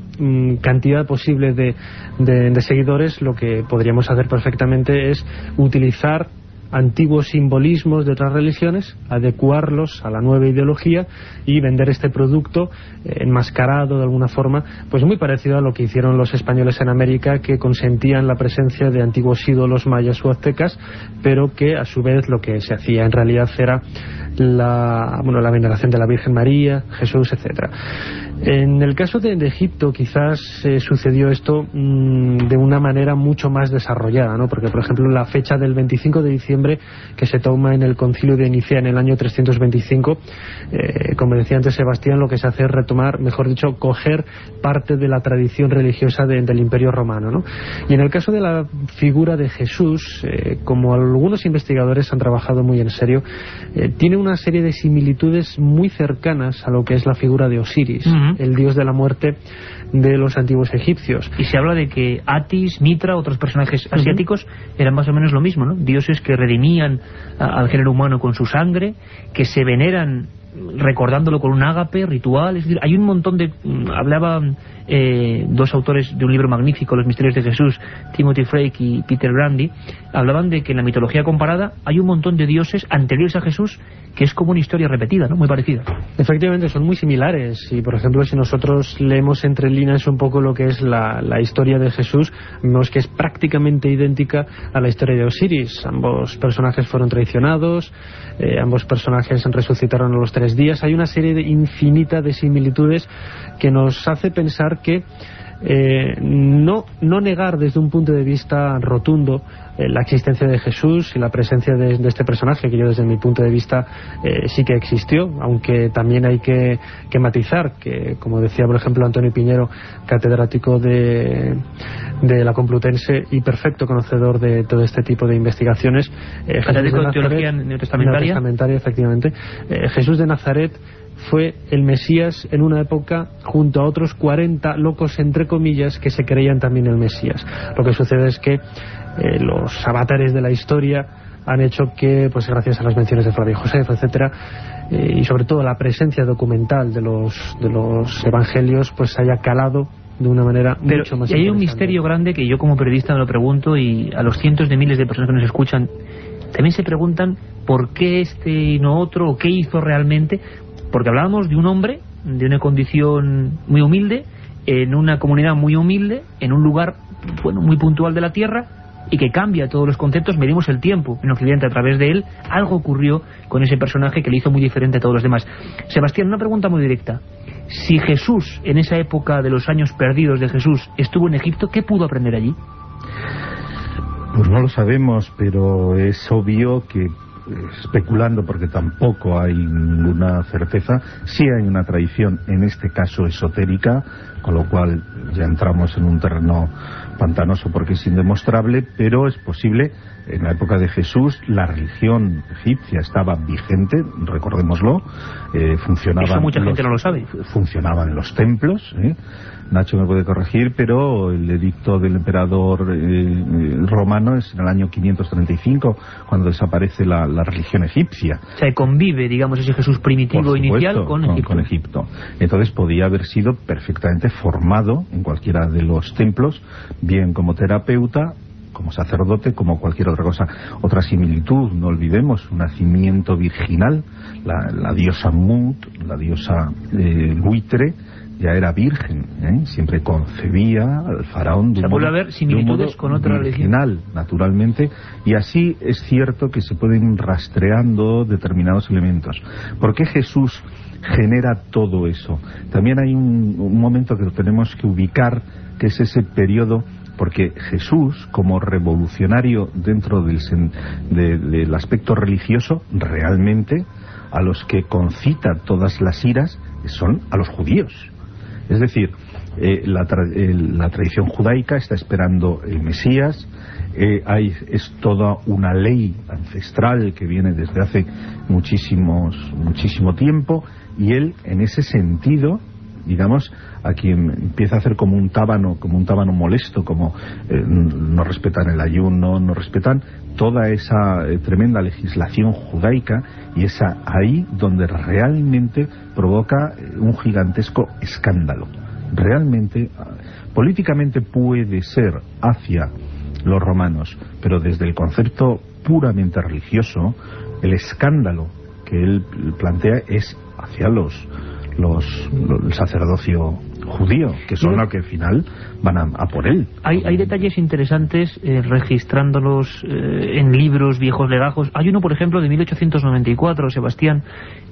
cantidad posible de, de- de seguidores, lo que podríamos hacer perfectamente es utilizar antiguos simbolismos de otras religiones, adecuarlos a la nueva ideología y vender este producto eh, enmascarado de alguna forma, pues muy parecido a lo que hicieron los españoles en América que consentían la presencia de antiguos ídolos mayas o aztecas, pero que a su vez lo que se hacía en realidad era la, bueno, la veneración de la Virgen María, Jesús, etcétera. En el caso de, Egipto quizás eh, sucedió esto mm, de una manera mucho más desarrollada, ¿no? porque por ejemplo la fecha del 25 de diciembre que se toma en el concilio de Nicea en el año 325, eh, como decía antes Sebastián, lo que se hace es retomar, mejor dicho, coger parte de la tradición religiosa de- del Imperio Romano. ¿no? Y en el caso de la figura de Jesús, eh, como algunos investigadores han trabajado muy en serio, eh, tiene una serie de similitudes muy cercanas a lo que es la figura de Osiris, El dios de la muerte de los antiguos egipcios. Y se habla de que Atis, Mitra, otros personajes asiáticos eran más o menos lo mismo, ¿no? Dioses que redimían a- al género humano con su sangre, que se veneran recordándolo con un ágape ritual, es decir, hay un montón de... mm, Hablaba eh, dos autores de un libro magnífico, Los misterios de Jesús, Timothy Frake y Peter Grandy, hablaban de que en la mitología comparada hay un montón de dioses anteriores a Jesús que es como una historia repetida, ¿no? Muy parecida. Efectivamente, son muy similares. Y, por ejemplo, si nosotros leemos entre líneas un poco lo que es la, historia de Jesús, vemos que es prácticamente idéntica a la historia de Osiris. Ambos personajes fueron traicionados, eh, ambos personajes resucitaron a los tres días. Hay una serie de infinita de similitudes que nos hace pensar que eh, no, no negar desde un punto de vista rotundo eh, la existencia de Jesús y la presencia de, este personaje, que yo desde mi punto de vista eh, sí que existió, aunque también hay que, matizar que, como decía por ejemplo Antonio Piñero, catedrático de, de la Complutense y perfecto conocedor de todo este tipo de investigaciones, teología neotestamentaria, efectivamente, Jesús de Nazaret fue el Mesías en una época junto a otros 40 locos entre comillas que se creían también el Mesías. Lo que sucede es que eh, los avatares de la historia han hecho que, pues gracias a las menciones de Flavio Josef, etcétera, eh, y sobre todo la presencia documental de los, de los evangelios, pues haya calado de una manera mucho más y hay un misterio grande que yo como periodista me lo pregunto y a los cientos de miles de personas que nos escuchan también se preguntan por qué este y no otro, o qué hizo realmente, porque hablábamos de un hombre de una condición muy humilde, en una comunidad muy humilde, en un lugar bueno muy puntual de la tierra, y que cambia todos los conceptos, medimos el tiempo en Occidente a través de él, algo ocurrió con ese personaje que le hizo muy diferente a todos los demás. Sebastián, una pregunta muy directa. Si Jesús, en esa época de los años perdidos de Jesús, estuvo en Egipto, ¿qué pudo aprender allí? Pues no lo sabemos, pero es obvio que especulando porque tampoco hay ninguna certeza, sí hay una tradición, en este caso esotérica, con lo cual ya entramos en un terreno pantanoso porque es indemostrable, pero es posible, en la época de Jesús, la religión egipcia estaba vigente, recordémoslo, eh, funcionaba... mucha gente no lo sabe. Funcionaban los templos, ¿eh? Nacho me puede corregir, pero el edicto del emperador eh, romano es en el año 535, cuando desaparece la, religión egipcia. O sea, convive, digamos, ese Jesús primitivo inicial con Egipto. con Egipto. Entonces podía haber sido perfectamente formado en cualquiera de los templos, bien como terapeuta como sacerdote, como cualquier otra cosa. Otra similitud, no olvidemos, un nacimiento virginal, la, diosa Mut, la diosa eh, buitre, ya era virgen, ¿eh? siempre concebía al faraón de un, modo, similitudes con otra virginal, naturalmente, y así es cierto que se pueden ir rastreando determinados elementos. ¿Por qué Jesús genera todo eso? También hay un, momento que tenemos que ubicar, que es ese periodo porque Jesús, como revolucionario dentro del, del aspecto religioso, realmente a los que concita todas las iras son a los judíos. Es decir, eh, la, tradición judaica está esperando el Mesías, eh, hay, es toda una ley ancestral que viene desde hace muchísimos, muchísimo tiempo y él, en ese sentido, digamos, a quien empieza a hacer como un tábano, como un tábano molesto, como eh, no respetan el ayuno, no respetan toda esa tremenda legislación judaica y es ahí donde realmente provoca un gigantesco escándalo. Realmente, políticamente puede ser hacia los romanos, pero desde el concepto puramente religioso, el escándalo que él plantea es hacia los, los, el sacerdocio judío, que son los que al final van a, por él. Hay, hay detalles interesantes eh, registrándolos eh, en libros viejos legajos. Hay uno, por ejemplo, de 1894, Sebastián,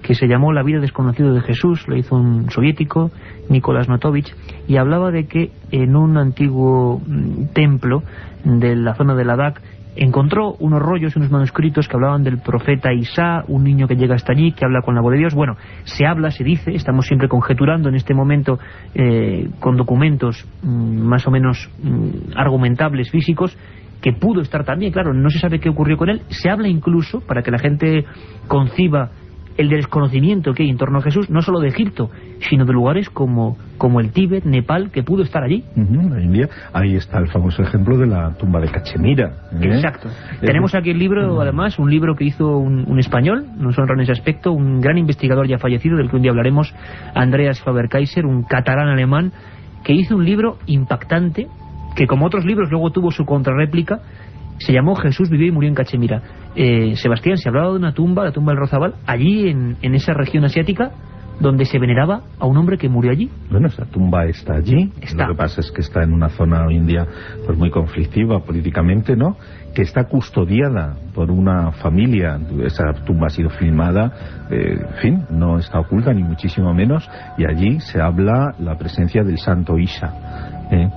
que se llamó La vida desconocida de Jesús, lo hizo un soviético, Nicolás Notovich, y hablaba de que en un antiguo mm, templo de la zona de Ladakh encontró unos rollos, unos manuscritos que hablaban del profeta Isa, un niño que llega hasta allí, que habla con la voz de Dios. Bueno, se habla, se dice, estamos siempre conjeturando en este momento eh, con documentos mm, más o menos mm, argumentables, físicos, que pudo estar también, claro, no se sabe qué ocurrió con él. Se habla incluso, para que la gente conciba el desconocimiento que hay en torno a Jesús, no solo de Egipto, sino de lugares como, como el Tíbet, Nepal, que pudo estar allí. India. Ahí está el famoso ejemplo de la tumba de Cachemira. ¿eh? Exacto. Tenemos aquí el libro, además, un libro que hizo un, español, nos honra en ese aspecto, un gran investigador ya fallecido, del que un día hablaremos, Andreas Faber-Kaiser, un catalán alemán, que hizo un libro impactante, que como otros libros luego tuvo su contrarréplica, se llamó Jesús vivió y murió en Cachemira. Eh, Sebastián, se hablaba de una tumba, la tumba del Rozabal, allí en, en esa región asiática, donde se veneraba a un hombre que murió allí. Bueno, esa tumba está allí. Lo que pasa es que está en una zona hoy en día pues muy conflictiva políticamente, ¿no? Que está custodiada por una familia. Esa tumba ha sido filmada, eh, en fin, no está oculta ni muchísimo menos. Y allí se habla la presencia del santo Isha. ¿eh?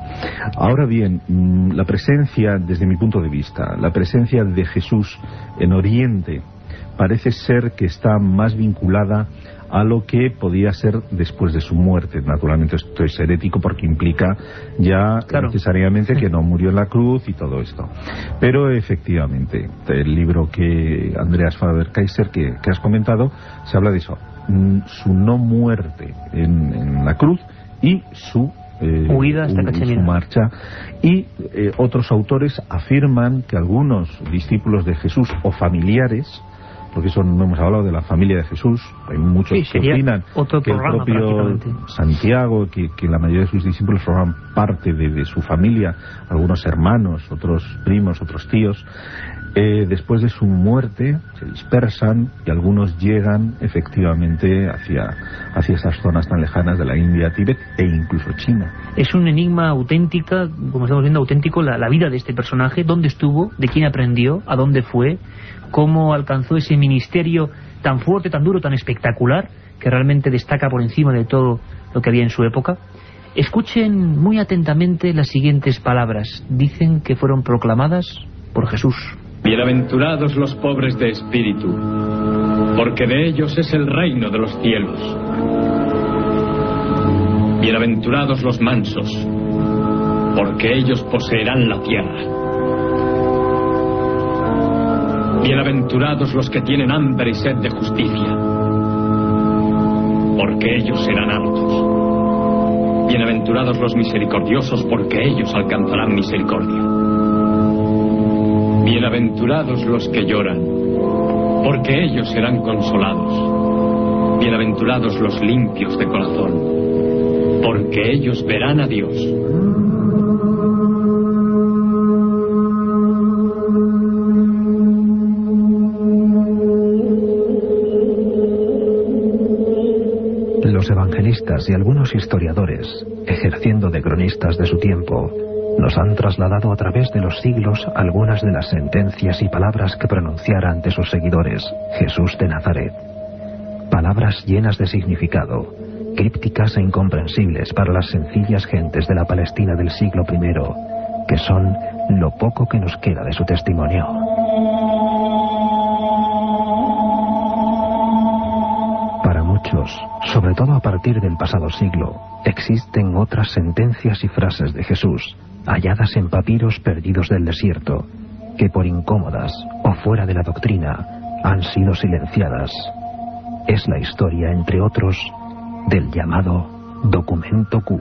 Ahora bien, mm, la presencia, desde mi punto de vista, la presencia de Jesús en Oriente parece ser que está más vinculada a lo que podía ser después de su muerte. Naturalmente esto es herético porque implica ya necesariamente que no murió en la cruz y todo esto. Pero efectivamente, el libro que Andreas Faber-Kaiser que, has comentado, se habla de eso. Mm, su no muerte en, la cruz y su eh, huida hasta su marcha y eh, otros autores afirman que algunos discípulos de Jesús o familiares porque eso no hemos hablado de la familia de Jesús, hay muchos que opinan que el propio Santiago, que, la mayoría de sus discípulos forman parte de, su familia, algunos hermanos, otros primos, otros tíos, eh, después de su muerte se dispersan y algunos llegan efectivamente hacia, hacia esas zonas tan lejanas de la India, Tíbet e incluso China. Es un enigma auténtica, como estamos viendo, auténtico la, la vida de este personaje, dónde estuvo, de quién aprendió, a dónde fue, cómo alcanzó ese ministerio tan fuerte, tan duro, tan espectacular, que realmente destaca por encima de todo lo que había en su época. Escuchen muy atentamente las siguientes palabras. Dicen que fueron proclamadas por Jesús. Bienaventurados los pobres de espíritu, porque de ellos es el reino de los cielos. Bienaventurados los mansos, porque ellos poseerán la tierra. Bienaventurados los que tienen hambre y sed de justicia, porque ellos serán altos. Bienaventurados los misericordiosos, porque ellos alcanzarán misericordia. Bienaventurados los que lloran, porque ellos serán consolados. Bienaventurados los limpios de corazón, porque ellos verán a Dios. Y algunos historiadores, ejerciendo de cronistas de su tiempo, nos han trasladado a través de los siglos algunas de las sentencias y palabras que pronunciara ante sus seguidores Jesús de Nazaret. Palabras llenas de significado, crípticas e incomprensibles para las sencillas gentes de la Palestina del siglo I, que son lo poco que nos queda de su testimonio. Sobre todo a partir del pasado siglo, existen otras sentencias y frases de Jesús, halladas en papiros perdidos del desierto, que por incómodas o fuera de la doctrina han sido silenciadas. Es la historia, entre otros, del llamado Documento Q.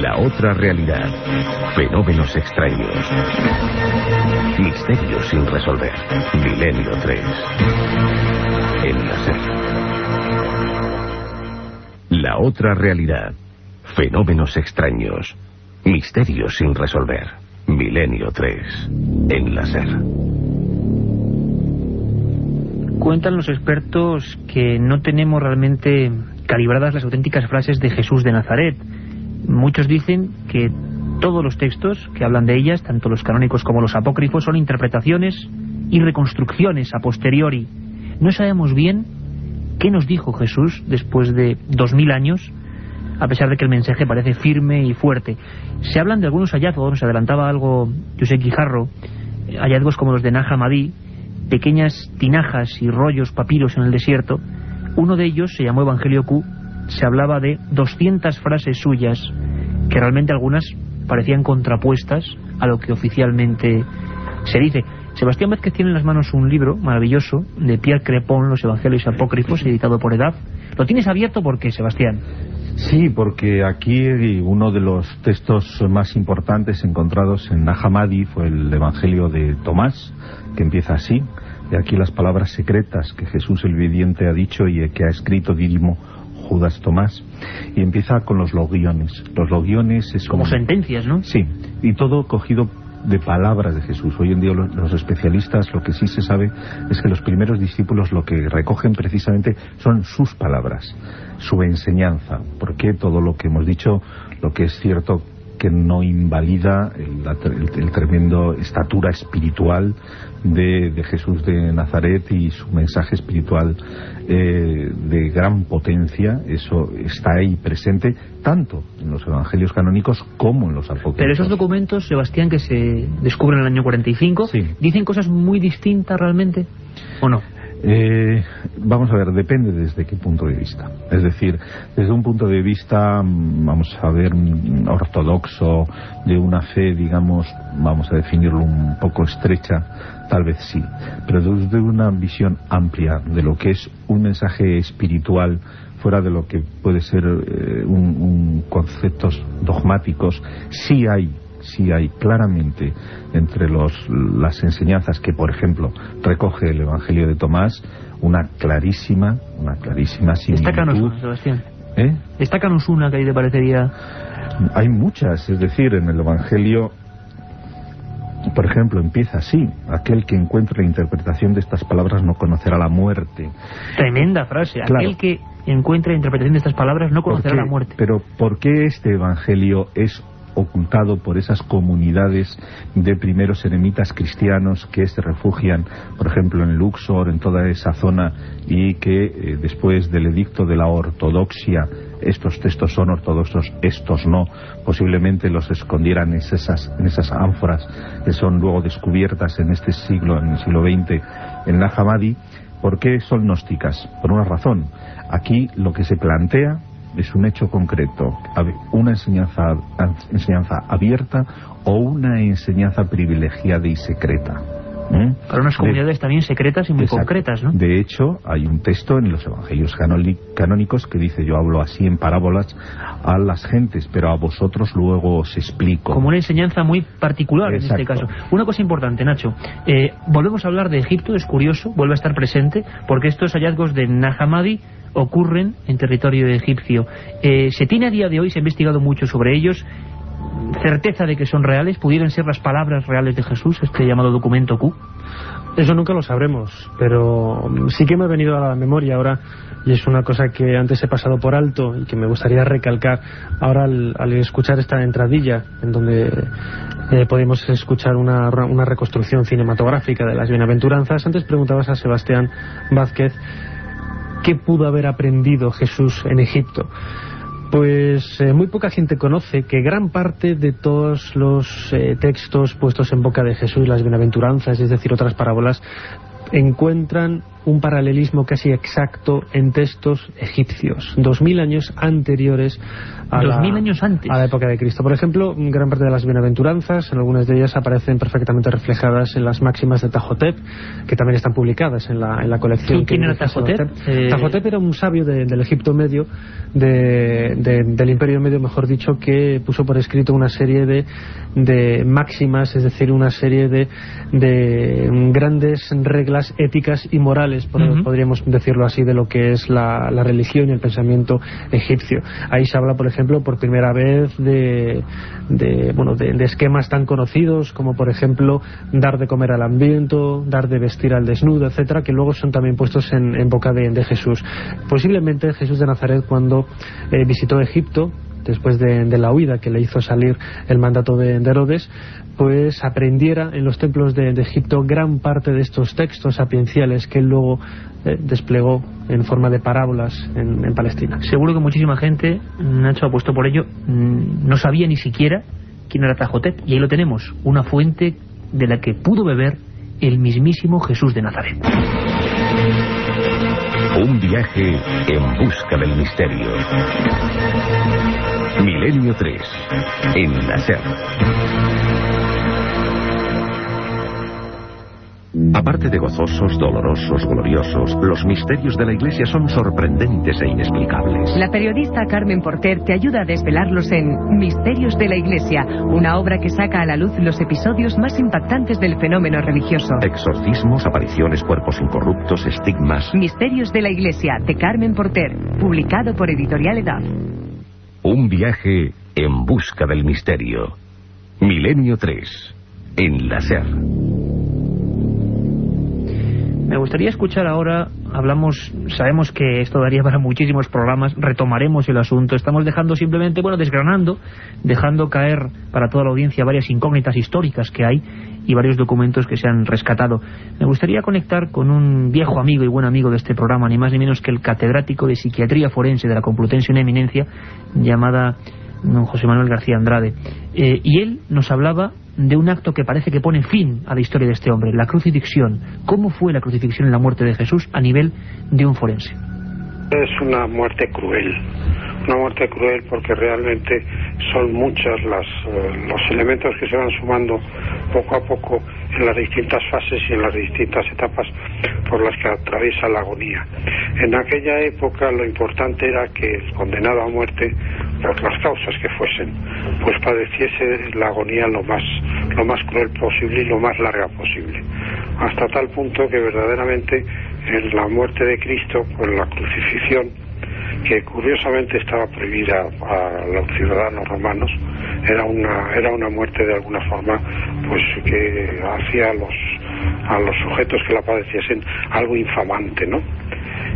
La otra realidad. Fenómenos extraños. Misterios sin resolver. Milenio 3. En la SER. La otra realidad. Fenómenos extraños. Misterios sin resolver. Milenio 3. En la SER. Cuentan los expertos que no tenemos realmente calibradas las auténticas frases de Jesús de Nazaret Muchos dicen que todos los textos que hablan de ellas, tanto los canónicos como los apócrifos, son interpretaciones y reconstrucciones a posteriori. No sabemos bien qué nos dijo Jesús después de dos mil años, a pesar de que el mensaje parece firme y fuerte. Se hablan de algunos hallazgos, se adelantaba algo José Quijarro, hallazgos como los de Nahamadí, pequeñas tinajas y rollos papiros en el desierto. Uno de ellos se llamó Evangelio Q se hablaba de 200 frases suyas que realmente algunas parecían contrapuestas a lo que oficialmente se dice. Sebastián Vázquez tiene en las manos un libro maravilloso de Pierre Crepon, Los Evangelios Apócrifos, editado por Edad. ¿Lo tienes abierto por qué, Sebastián? Sí, porque aquí uno de los textos más importantes encontrados en Nahamadi fue el Evangelio de Tomás, que empieza así. Y aquí las palabras secretas que Jesús el Viviente ha dicho y que ha escrito Dídimo Judas Tomás. Y empieza con los logiones. Los logiones es como... sentencias, ¿no? Sí, y todo cogido de palabras de Jesús. Hoy en día los especialistas lo que sí se sabe es que los primeros discípulos lo que recogen precisamente son sus palabras, su enseñanza, porque todo lo que hemos dicho, lo que es cierto que no invalida el, tremendo estatura espiritual de, Jesús de Nazaret y su mensaje espiritual eh, de gran potencia, eso está ahí presente tanto en los evangelios canónicos como en los apócrifos. Pero esos documentos, Sebastián, que se descubren en el año 45, ¿dicen cosas muy distintas realmente o no? Eh, vamos a ver, depende desde qué punto de vista. Es decir, desde un punto de vista, mm, vamos a ver, mm, ortodoxo, de una fe, digamos, vamos a definirlo un poco estrecha, tal vez sí. Pero desde una visión amplia de lo que es un mensaje espiritual, fuera de lo que puede ser eh, un conceptos dogmáticos, sí hay sí hay claramente entre los, las enseñanzas que, por ejemplo, recoge el Evangelio de Tomás, una clarísima, una clarísima similitud. Destácanos una, Sebastián. ¿Eh? Destácanos una que ahí te parecería... Hay muchas, es decir, en el Evangelio por ejemplo, empieza así. Aquel que encuentre la interpretación de estas palabras no conocerá la muerte. Tremenda frase. Aquel que encuentre la interpretación de estas palabras no conocerá la muerte. Pero ¿por qué este Evangelio es ocultado por esas comunidades de primeros eremitas cristianos que se refugian, por ejemplo, en Luxor, en toda esa zona, y que eh, después del edicto de la ortodoxia, estos textos son ortodoxos, estos no, posiblemente los escondieran en esas, en esas ánforas que son luego descubiertas en este siglo, en el siglo XX, en la Hamadi, ¿por qué son gnósticas? Por una razón. Aquí lo que se plantea es un hecho concreto, una enseñanza, enseñanza abierta o una enseñanza privilegiada y secreta. ¿Eh? Para unas comunidades también secretas y muy concretas, ¿no? De hecho, hay un texto en los evangelios canónicos que dice, yo hablo así en parábolas a las gentes, pero a vosotros luego os explico. Como una enseñanza muy particular en este caso. Una cosa importante, Nacho, eh, volvemos a hablar de Egipto, es curioso, vuelve a estar presente, porque estos hallazgos de Nahamadi ocurren en territorio egipcio. Eh, ¿Se tiene a día de hoy, se ha investigado mucho sobre ellos, certeza de que son reales? ¿Pudieran ser las palabras reales de Jesús, este llamado documento Q? Eso nunca lo sabremos, pero sí que me ha venido a la memoria ahora, y es una cosa que antes he pasado por alto y que me gustaría recalcar ahora al, escuchar esta entradilla, en donde eh, podemos escuchar una, una reconstrucción cinematográfica de las bienaventuranzas. Antes preguntabas a Sebastián Vázquez ¿Qué pudo haber aprendido Jesús en Egipto? Pues eh, muy poca gente conoce que gran parte de todos los eh, textos puestos en boca de Jesús, las bienaventuranzas, es decir, otras parábolas, encuentran un paralelismo casi exacto en textos egipcios, dos mil años anteriores a la, años antes. a la época de Cristo. Por ejemplo, gran parte de las bienaventuranzas, en algunas de ellas aparecen perfectamente reflejadas en las máximas de Tajotep, que también están publicadas en la, en la colección. ¿Quién era Tajotep? Eh... Tajotep era un sabio del Egipto Medio, del Imperio Medio, mejor dicho, que puso por escrito una serie de, de máximas, es decir, una serie de, de grandes reglas éticas y morales podríamos decirlo así, de lo que es la, religión y el pensamiento egipcio. Ahí se habla, por ejemplo, por primera vez de, bueno, de, esquemas tan conocidos como, por ejemplo, dar de comer al ambiente, dar de vestir al desnudo, etcétera, que luego son también puestos en, boca de, Jesús. Posiblemente Jesús de Nazaret, cuando eh, visitó Egipto, después de, la huida que le hizo salir el mandato de, Herodes, pues aprendiera en los templos de, Egipto gran parte de estos textos sapienciales que él luego eh, desplegó en forma de parábolas en, Palestina. Seguro que muchísima gente, Nacho ha puesto por ello, mm, no sabía ni siquiera quién era Tajotep, y ahí lo tenemos, una fuente de la que pudo beber el mismísimo Jesús de Nazaret. Un viaje en busca del misterio. Milenio 3, en la SER. Aparte de gozosos, dolorosos, gloriosos, los misterios de la Iglesia son sorprendentes e inexplicables. La periodista Carmen Porter te ayuda a desvelarlos en Misterios de la Iglesia, una obra que saca a la luz los episodios más impactantes del fenómeno religioso. Exorcismos, apariciones, cuerpos incorruptos, estigmas. Misterios de la Iglesia, de Carmen Porter, publicado por Editorial Edad. Un viaje en busca del misterio. Milenio 3. En la SER. Me gustaría escuchar ahora, hablamos, sabemos que esto daría para muchísimos programas, retomaremos el asunto, estamos dejando simplemente, bueno, desgranando, dejando caer para toda la audiencia varias incógnitas históricas que hay y varios documentos que se han rescatado. Me gustaría conectar con un viejo amigo y buen amigo de este programa, ni más ni menos que el catedrático de Psiquiatría Forense de la Complutense una eminencia llamada don José Manuel García Andrade. Eh, y él nos hablaba de un acto que parece que pone fin a la historia de este hombre, la crucifixión. ¿Cómo fue la crucifixión en la muerte de Jesús a nivel de un forense? Es una muerte cruel, una muerte cruel porque realmente son muchos las, eh, los elementos que se van sumando poco a poco en las distintas fases y en las distintas etapas por las que atraviesa la agonía. En aquella época lo importante era que el condenado a muerte por las causas que fuesen, pues padeciese la agonía lo más, lo más cruel posible y lo más larga posible. Hasta tal punto que verdaderamente en la muerte de Cristo, con la crucifixión, que curiosamente estaba prohibida a los ciudadanos romanos, era una, era una muerte de alguna forma pues que hacía a los, a los sujetos que la padeciesen algo infamante, ¿no?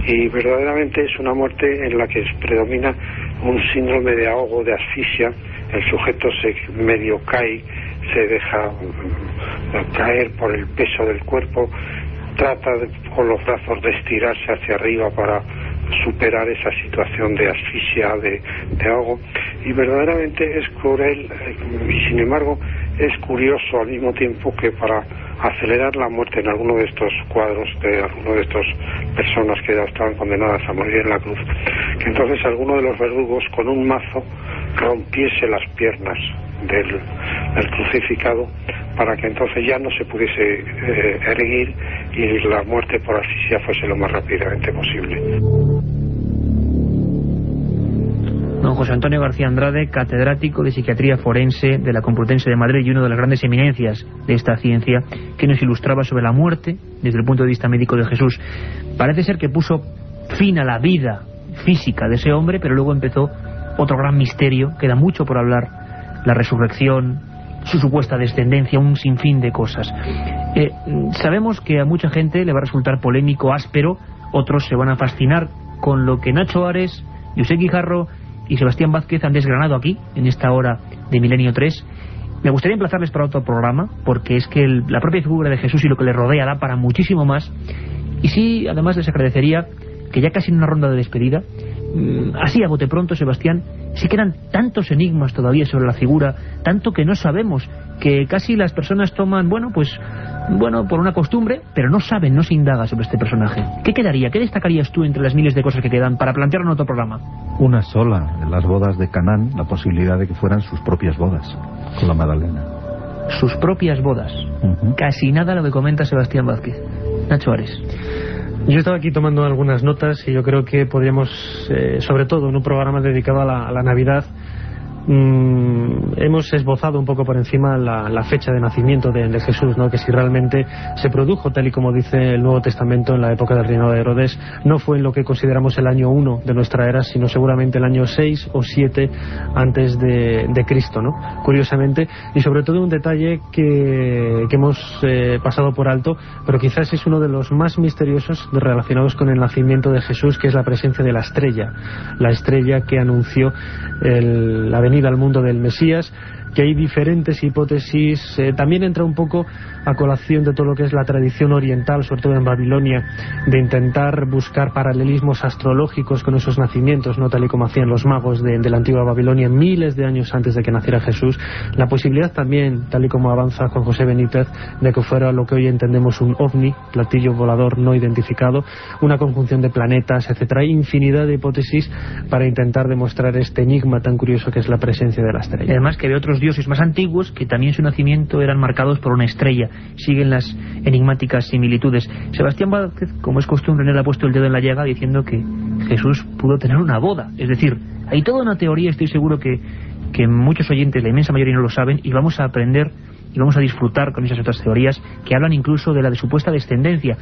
Y verdaderamente es una muerte en la que predomina un síndrome de ahogo, de asfixia, el sujeto se medio cae, se deja mm, caer por el peso del cuerpo, trata con los brazos de estirarse hacia arriba para superar esa situación de asfixia, de, de ahogo, y verdaderamente es cruel eh, y sin embargo es curioso al mismo tiempo que para acelerar la muerte en alguno de estos cuadros de alguno de estas personas que ya estaban condenadas a morir en la cruz, que entonces alguno de los verdugos con un mazo rompiese las piernas del, crucificado para que entonces ya no se pudiese eh, erguir y la muerte por asfixia fuese lo más rápidamente posible. Don José Antonio García Andrade, catedrático de Psiquiatría Forense de la Complutense de Madrid y una de las grandes eminencias de esta ciencia, que nos ilustraba sobre la muerte desde el punto de vista médico de Jesús. Parece ser que puso fin a la vida física de ese hombre, pero luego empezó otro gran misterio, queda mucho por hablar, la resurrección, su supuesta descendencia, un sinfín de cosas. Eh, sabemos que a mucha gente le va a resultar polémico, áspero, otros se van a fascinar con lo que Nacho Ares, José Guijarro y Sebastián Vázquez han desgranado aquí, en esta hora de Milenio 3. Me gustaría emplazarles para otro programa, porque es que la propia figura de Jesús y lo que le rodea da para muchísimo más. Y sí, además les agradecería que ya casi en una ronda de despedida, mm, así a bote pronto, Sebastián, sí quedan tantos enigmas todavía sobre la figura, tanto que no sabemos, que casi las personas toman, bueno, pues bueno, por una costumbre, pero no saben, no se indaga sobre este personaje. ¿Qué quedaría? ¿Qué destacarías tú entre las miles de cosas que quedan para plantear en otro programa? Una sola, en las bodas de Canaán, la posibilidad de que fueran sus propias bodas con la Magdalena. Sus propias bodas. Casi nada lo que comenta Sebastián Vázquez. Nacho Ares. Yo estaba aquí tomando algunas notas y yo creo que podríamos, eh, sobre todo en un programa dedicado a la Navidad, Mm, hemos esbozado un poco por encima la, fecha de nacimiento de, Jesús, ¿no? que si realmente se produjo tal y como dice el Nuevo Testamento en la época del reinado de Herodes, no fue en lo que consideramos el año 1 de nuestra era, sino seguramente el año 6 o 7 antes de, Cristo, ¿no? curiosamente, y sobre todo un detalle que, hemos eh, pasado por alto, pero quizás es uno de los más misteriosos relacionados con el nacimiento de Jesús, que es la presencia de la estrella, la estrella que anunció la venida al mundo del Mesías que hay diferentes hipótesis. Eh, también entra un poco a colación de todo lo que es la tradición oriental, sobre todo en Babilonia, de intentar buscar paralelismos astrológicos con esos nacimientos, no tal y como hacían los magos de, la antigua Babilonia miles de años antes de que naciera Jesús. La posibilidad también, tal y como avanza Juan José Benítez, de que fuera lo que hoy entendemos un ovni, platillo volador no identificado, una conjunción de planetas, etcétera. Hay infinidad de hipótesis para intentar demostrar este enigma tan curioso que es la presencia de la estrella. Además que hay otros dioses más antiguos que también su nacimiento eran marcados por una estrella. Siguen las enigmáticas similitudes. Sebastián Vázquez, como es costumbre, le ha puesto el dedo en la llaga diciendo que Jesús pudo tener una boda. Es decir, hay toda una teoría, estoy seguro que, que muchos oyentes, la inmensa mayoría no lo saben, y vamos a aprender y vamos a disfrutar con esas otras teorías que hablan incluso de la de supuesta descendencia.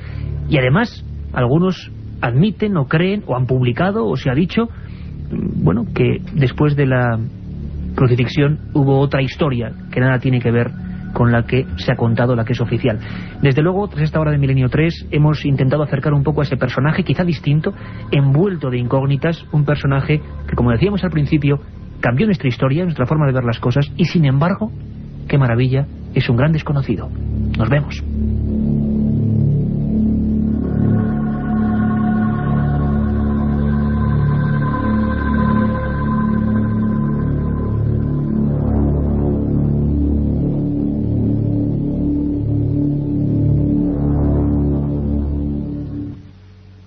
Y además, algunos admiten o creen o han publicado o se ha dicho bueno, que después de la crucifixión hubo otra historia que nada tiene que ver con la que se ha contado, la que es oficial. Desde luego, tras esta hora de Milenio 3, hemos intentado acercar un poco a ese personaje, quizá distinto, envuelto de incógnitas, un personaje que, como decíamos al principio, cambió nuestra historia, nuestra forma de ver las cosas, y sin embargo, qué maravilla, es un gran desconocido. Nos vemos.